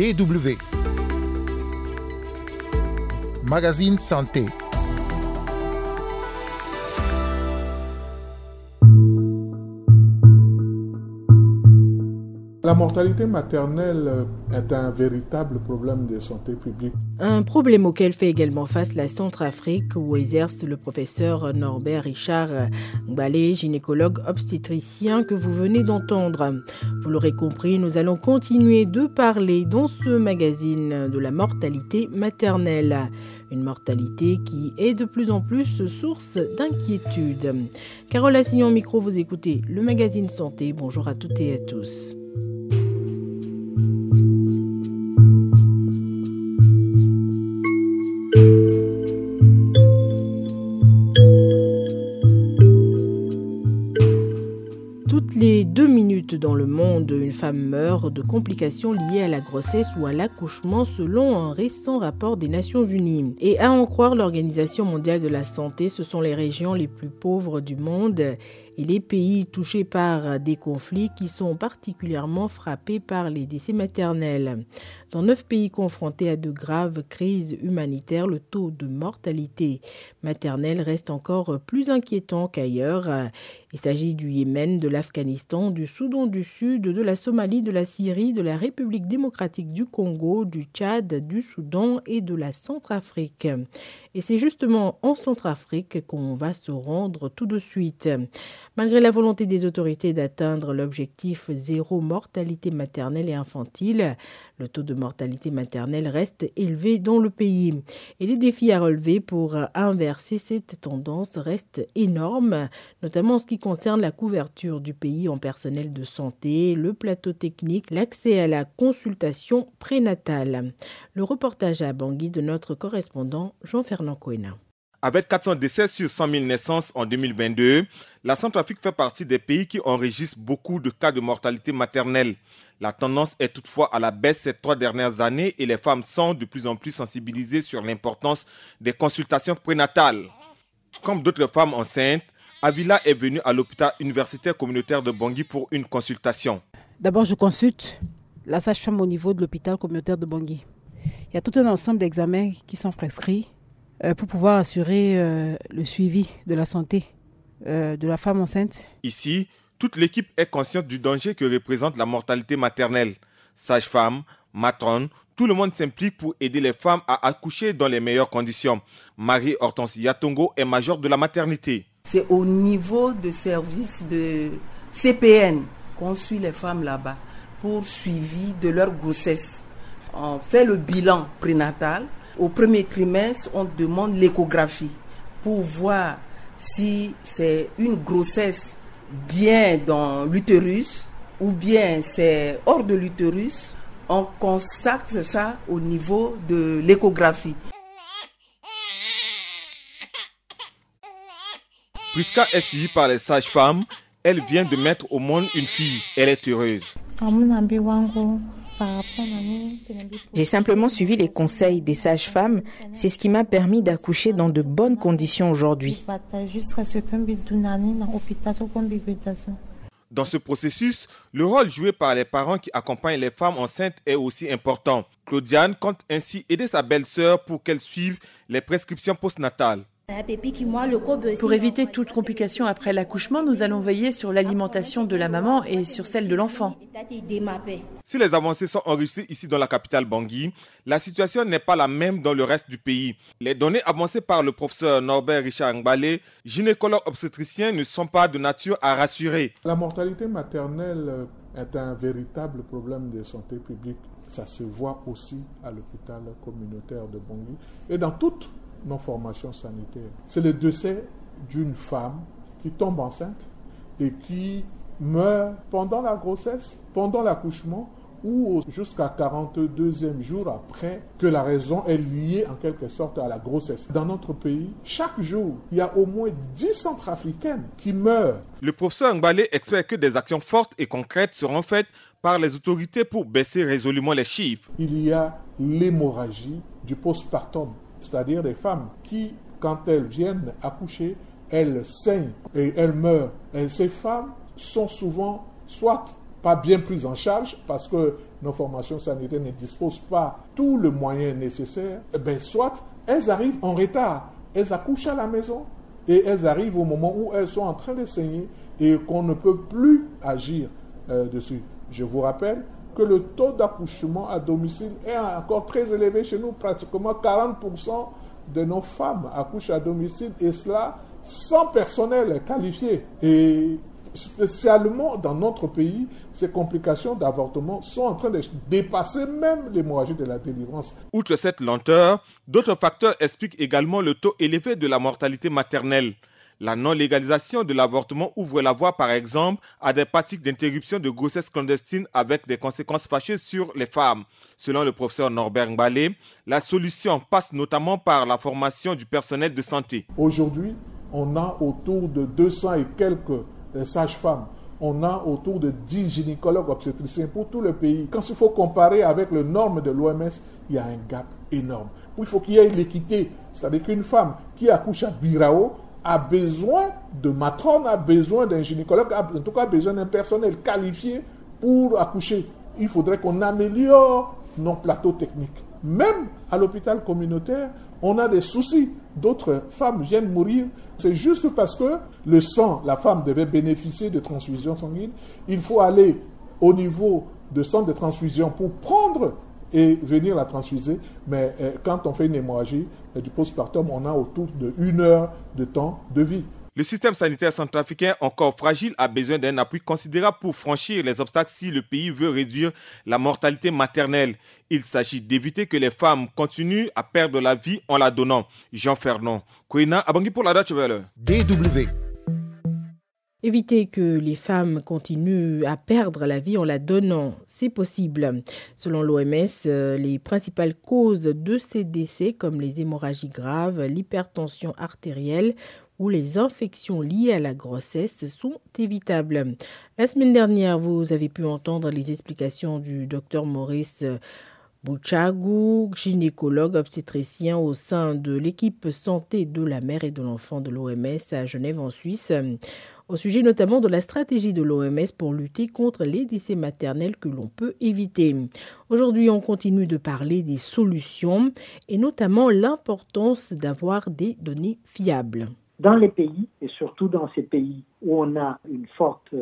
DW. Magazine Santé. La mortalité maternelle est un véritable problème de santé publique. Un problème auquel fait également face la Centrafrique où exerce le professeur Norbert Richard Balé, gynécologue obstétricien que vous venez d'entendre. Vous l'aurez compris, nous allons continuer de parler dans ce magazine de la mortalité maternelle. Une mortalité qui est de plus en plus source d'inquiétude. Carole Assignon micro, vous écoutez le magazine Santé. Bonjour à toutes et à tous. Une femme meurt de complications liées à la grossesse ou à l'accouchement selon un récent rapport des Nations Unies. Et à en croire l'Organisation mondiale de la santé, ce sont les régions les plus pauvres du monde et les pays touchés par des conflits qui sont particulièrement frappés par les décès maternels. Dans neuf pays confrontés à de graves crises humanitaires, le taux de mortalité maternelle reste encore plus inquiétant qu'ailleurs. Il s'agit du Yémen, de l'Afghanistan, du Soudan du Sud, de la Somalie, de la Syrie, de la République démocratique du Congo, du Tchad, du Soudan et de la Centrafrique. Et c'est justement en Centrafrique qu'on va se rendre tout de suite. Malgré la volonté des autorités d'atteindre l'objectif zéro mortalité maternelle et infantile, le taux de mortalité maternelle reste élevé dans le pays. Et les défis à relever pour inverser cette tendance restent énormes, notamment en ce qui concerne la couverture du pays en personnel de santé, le plateau technique, l'accès à la consultation prénatale. Le reportage à Bangui de notre correspondant Jean-Fernand Coena. Avec 400 décès sur 100 000 naissances en 2022, la Centrafrique fait partie des pays qui enregistrent beaucoup de cas de mortalité maternelle. La tendance est toutefois à la baisse ces trois dernières années et les femmes sont de plus en plus sensibilisées sur l'importance des consultations prénatales. Comme d'autres femmes enceintes, Avila est venue à l'hôpital universitaire communautaire de Bangui pour une consultation. D'abord, je consulte la sage-femme au niveau de l'hôpital communautaire de Bangui. Il y a tout un ensemble d'examens qui sont prescrits euh, pour pouvoir assurer euh, le suivi de la santé euh, de la femme enceinte. Ici, toute l'équipe est consciente du danger que représente la mortalité maternelle. Sage-femme, matrone, tout le monde s'implique pour aider les femmes à accoucher dans les meilleures conditions. Marie-Hortense Yatongo est majeure de la maternité. C'est au niveau de service de CPN qu'on suit les femmes là-bas pour suivi de leur grossesse. On fait le bilan prénatal au premier trimestre, on demande l'échographie pour voir si c'est une grossesse bien dans l'utérus ou bien c'est hors de l'utérus. On constate ça au niveau de l'échographie. Puisqu'elle est suivie par les sages-femmes, elle vient de mettre au monde une fille. Elle est heureuse. J'ai simplement suivi les conseils des sages-femmes. C'est ce qui m'a permis d'accoucher dans de bonnes conditions aujourd'hui. Dans ce processus, le rôle joué par les parents qui accompagnent les femmes enceintes est aussi important. Claudiane compte ainsi aider sa belle-sœur pour qu'elle suive les prescriptions postnatales. Pour éviter toute complication après l'accouchement, nous allons veiller sur l'alimentation de la maman et sur celle de l'enfant. Si les avancées sont enregistrées ici dans la capitale Bangui, la situation n'est pas la même dans le reste du pays. Les données avancées par le professeur Norbert Richard Ngbale, gynécologue obstétricien, ne sont pas de nature à rassurer. La mortalité maternelle est un véritable problème de santé publique. Ça se voit aussi à l'hôpital communautaire de Bangui et dans toutes nos formations sanitaires. C'est le décès d'une femme qui tombe enceinte et qui meurt pendant la grossesse, pendant l'accouchement ou jusqu'à 42e jour après que la raison est liée en quelque sorte à la grossesse. Dans notre pays, chaque jour, il y a au moins 10 centrafricaines qui meurent. Le professeur Ngbale explique que des actions fortes et concrètes seront faites par les autorités pour baisser résolument les chiffres. Il y a l'hémorragie du postpartum c'est-à-dire des femmes qui, quand elles viennent accoucher, elles saignent et elles meurent. Et ces femmes sont souvent soit pas bien prises en charge parce que nos formations sanitaires ne disposent pas tout le moyen nécessaire, eh ben soit elles arrivent en retard, elles accouchent à la maison et elles arrivent au moment où elles sont en train de saigner et qu'on ne peut plus agir euh, dessus. Je vous rappelle que le taux d'accouchement à domicile est encore très élevé chez nous, pratiquement 40% de nos femmes accouchent à domicile et cela sans personnel qualifié. Et spécialement dans notre pays, ces complications d'avortement sont en train de dépasser même l'hémorragie de la délivrance. Outre cette lenteur, d'autres facteurs expliquent également le taux élevé de la mortalité maternelle. La non-légalisation de l'avortement ouvre la voie, par exemple, à des pratiques d'interruption de grossesse clandestine avec des conséquences fâcheuses sur les femmes. Selon le professeur Norbert Mbalé, la solution passe notamment par la formation du personnel de santé. Aujourd'hui, on a autour de 200 et quelques euh, sages-femmes. On a autour de 10 gynécologues obstétriciens pour tout le pays. Quand il faut comparer avec les normes de l'OMS, il y a un gap énorme. Il faut qu'il y ait l'équité. C'est-à-dire qu'une femme qui accouche à Birao a besoin de matrone, a besoin d'un gynécologue, en tout cas besoin d'un personnel qualifié pour accoucher. Il faudrait qu'on améliore nos plateaux techniques. Même à l'hôpital communautaire, on a des soucis. D'autres femmes viennent mourir. C'est juste parce que le sang, la femme devait bénéficier de transfusion sanguine. Il faut aller au niveau de centre de transfusion pour prendre et venir la transfuser. Mais euh, quand on fait une hémorragie euh, du postpartum, on a autour de une heure de temps de vie. Le système sanitaire centrafricain, encore fragile, a besoin d'un appui considérable pour franchir les obstacles si le pays veut réduire la mortalité maternelle. Il s'agit d'éviter que les femmes continuent à perdre la vie en la donnant. Jean Fernand, Kouina, Abangi pour la Dutch DW. Éviter que les femmes continuent à perdre la vie en la donnant, c'est possible. Selon l'OMS, euh, les principales causes de ces décès, comme les hémorragies graves, l'hypertension artérielle ou les infections liées à la grossesse, sont évitables. La semaine dernière, vous avez pu entendre les explications du docteur Maurice Bouchagou, gynécologue obstétricien au sein de l'équipe santé de la mère et de l'enfant de l'OMS à Genève en Suisse, au sujet notamment de la stratégie de l'OMS pour lutter contre les décès maternels que l'on peut éviter. Aujourd'hui, on continue de parler des solutions et notamment l'importance d'avoir des données fiables. Dans les pays, et surtout dans ces pays où on a une forte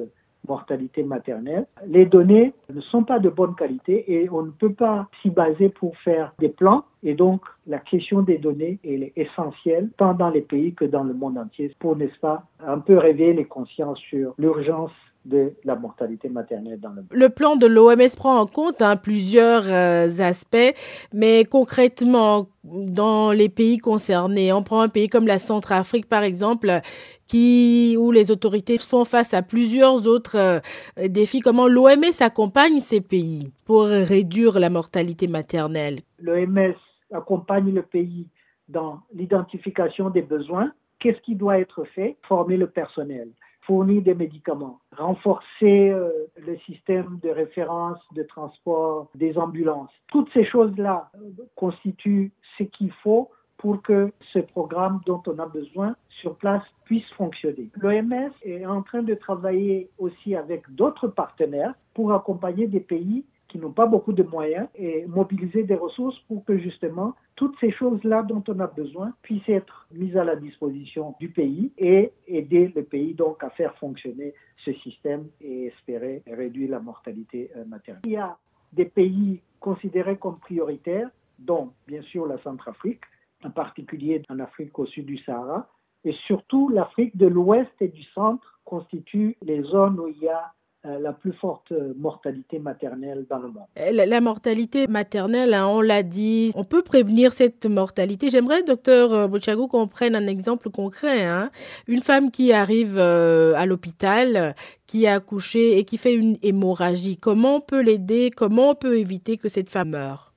mortalité maternelle. Les données ne sont pas de bonne qualité et on ne peut pas s'y baser pour faire des plans. Et donc, la question des données est essentielle, tant dans les pays que dans le monde entier, pour, n'est-ce pas, un peu réveiller les consciences sur l'urgence de la mortalité maternelle dans le monde. Le plan de l'OMS prend en compte hein, plusieurs euh, aspects, mais concrètement, dans les pays concernés, on prend un pays comme la Centrafrique par exemple, qui, où les autorités font face à plusieurs autres euh, défis. Comment l'OMS accompagne ces pays pour réduire la mortalité maternelle? L'OMS accompagne le pays dans l'identification des besoins. Qu'est-ce qui doit être fait? Former le personnel fournir des médicaments, renforcer euh, le système de référence de transport des ambulances. Toutes ces choses-là euh, constituent ce qu'il faut pour que ce programme dont on a besoin sur place puisse fonctionner. L'OMS est en train de travailler aussi avec d'autres partenaires pour accompagner des pays qui n'ont pas beaucoup de moyens et mobiliser des ressources pour que justement toutes ces choses-là dont on a besoin puissent être mises à la disposition du pays et aider le pays donc à faire fonctionner ce système et espérer réduire la mortalité euh, maternelle. Il y a des pays considérés comme prioritaires, dont bien sûr la Centrafrique, en particulier en Afrique au sud du Sahara, et surtout l'Afrique de l'Ouest et du Centre constituent les zones où il y a la plus forte mortalité maternelle dans le monde. Euh, la, mortalité maternelle, hein, on l'a dit, on peut prévenir cette mortalité. J'aimerais, docteur euh, Bochago, qu'on prenne un exemple concret. Hein. Une femme qui arrive à l'hôpital, qui a accouché et qui fait une hémorragie, comment on peut l'aider? Comment on peut éviter que cette femme meure?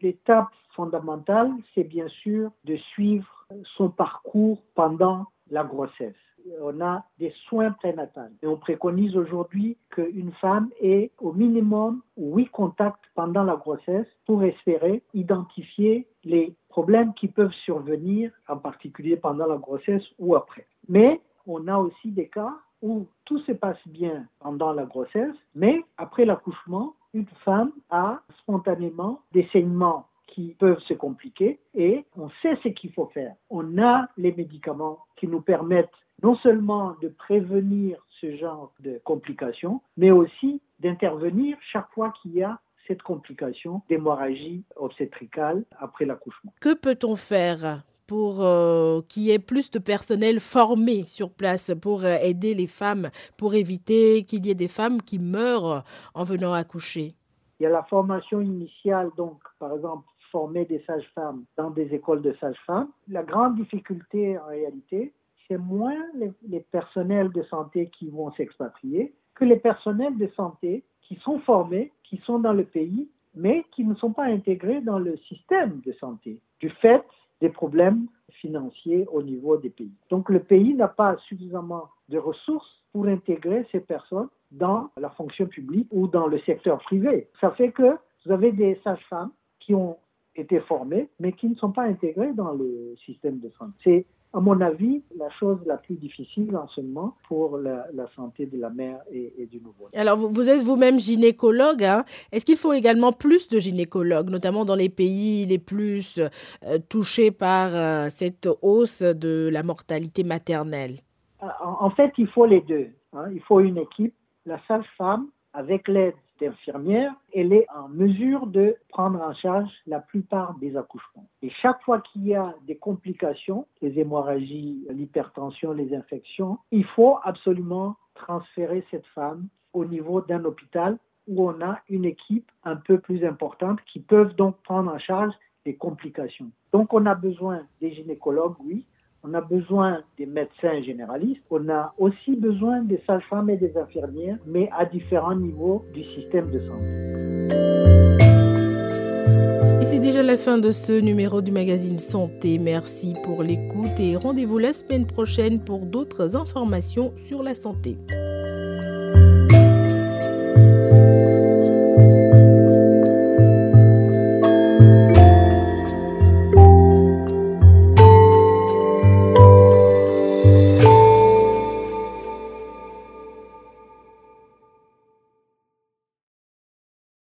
L'étape fondamentale, c'est bien sûr de suivre son parcours pendant la grossesse on a des soins prénatales. Et on préconise aujourd'hui qu'une femme ait au minimum huit contacts pendant la grossesse pour espérer identifier les problèmes qui peuvent survenir, en particulier pendant la grossesse ou après. Mais on a aussi des cas où tout se passe bien pendant la grossesse, mais après l'accouchement, une femme a spontanément des saignements qui peuvent se compliquer et on sait ce qu'il faut faire. On a les médicaments qui nous permettent non seulement de prévenir ce genre de complications, mais aussi d'intervenir chaque fois qu'il y a cette complication d'hémorragie obstétricale après l'accouchement. Que peut-on faire pour euh, qu'il y ait plus de personnel formé sur place pour euh, aider les femmes, pour éviter qu'il y ait des femmes qui meurent en venant accoucher? Il y a la formation initiale, donc par exemple former des sages-femmes dans des écoles de sages-femmes. La grande difficulté en réalité, c'est moins les, personnels de santé qui vont s'expatrier que les personnels de santé qui sont formés, qui sont dans le pays, mais qui ne sont pas intégrés dans le système de santé, du fait des problèmes financiers au niveau des pays. Donc le pays n'a pas suffisamment de ressources pour intégrer ces personnes dans la fonction publique ou dans le secteur privé. Ça fait que vous avez des sages-femmes qui ont été formées, mais qui ne sont pas intégrées dans le système de santé. À mon avis, la chose la plus difficile en ce moment pour la, santé de la mère et, du nouveau. Alors, vous, êtes vous-même gynécologue. Hein. Est-ce qu'il faut également plus de gynécologues, notamment dans les pays les plus euh, touchés par euh, cette hausse de la mortalité maternelle? En, fait, il faut les deux. Hein. Il faut une équipe, la sage-femme, avec l'aide infirmière, elle est en mesure de prendre en charge la plupart des accouchements. Et chaque fois qu'il y a des complications, les hémorragies, l'hypertension, les infections, il faut absolument transférer cette femme au niveau d'un hôpital où on a une équipe un peu plus importante qui peuvent donc prendre en charge les complications. Donc on a besoin des gynécologues, oui, on a besoin des médecins généralistes, on a aussi besoin des sages-femmes et des infirmières, mais à différents niveaux du système de santé. Et c'est déjà la fin de ce numéro du magazine Santé. Merci pour l'écoute et rendez-vous la semaine prochaine pour d'autres informations sur la santé.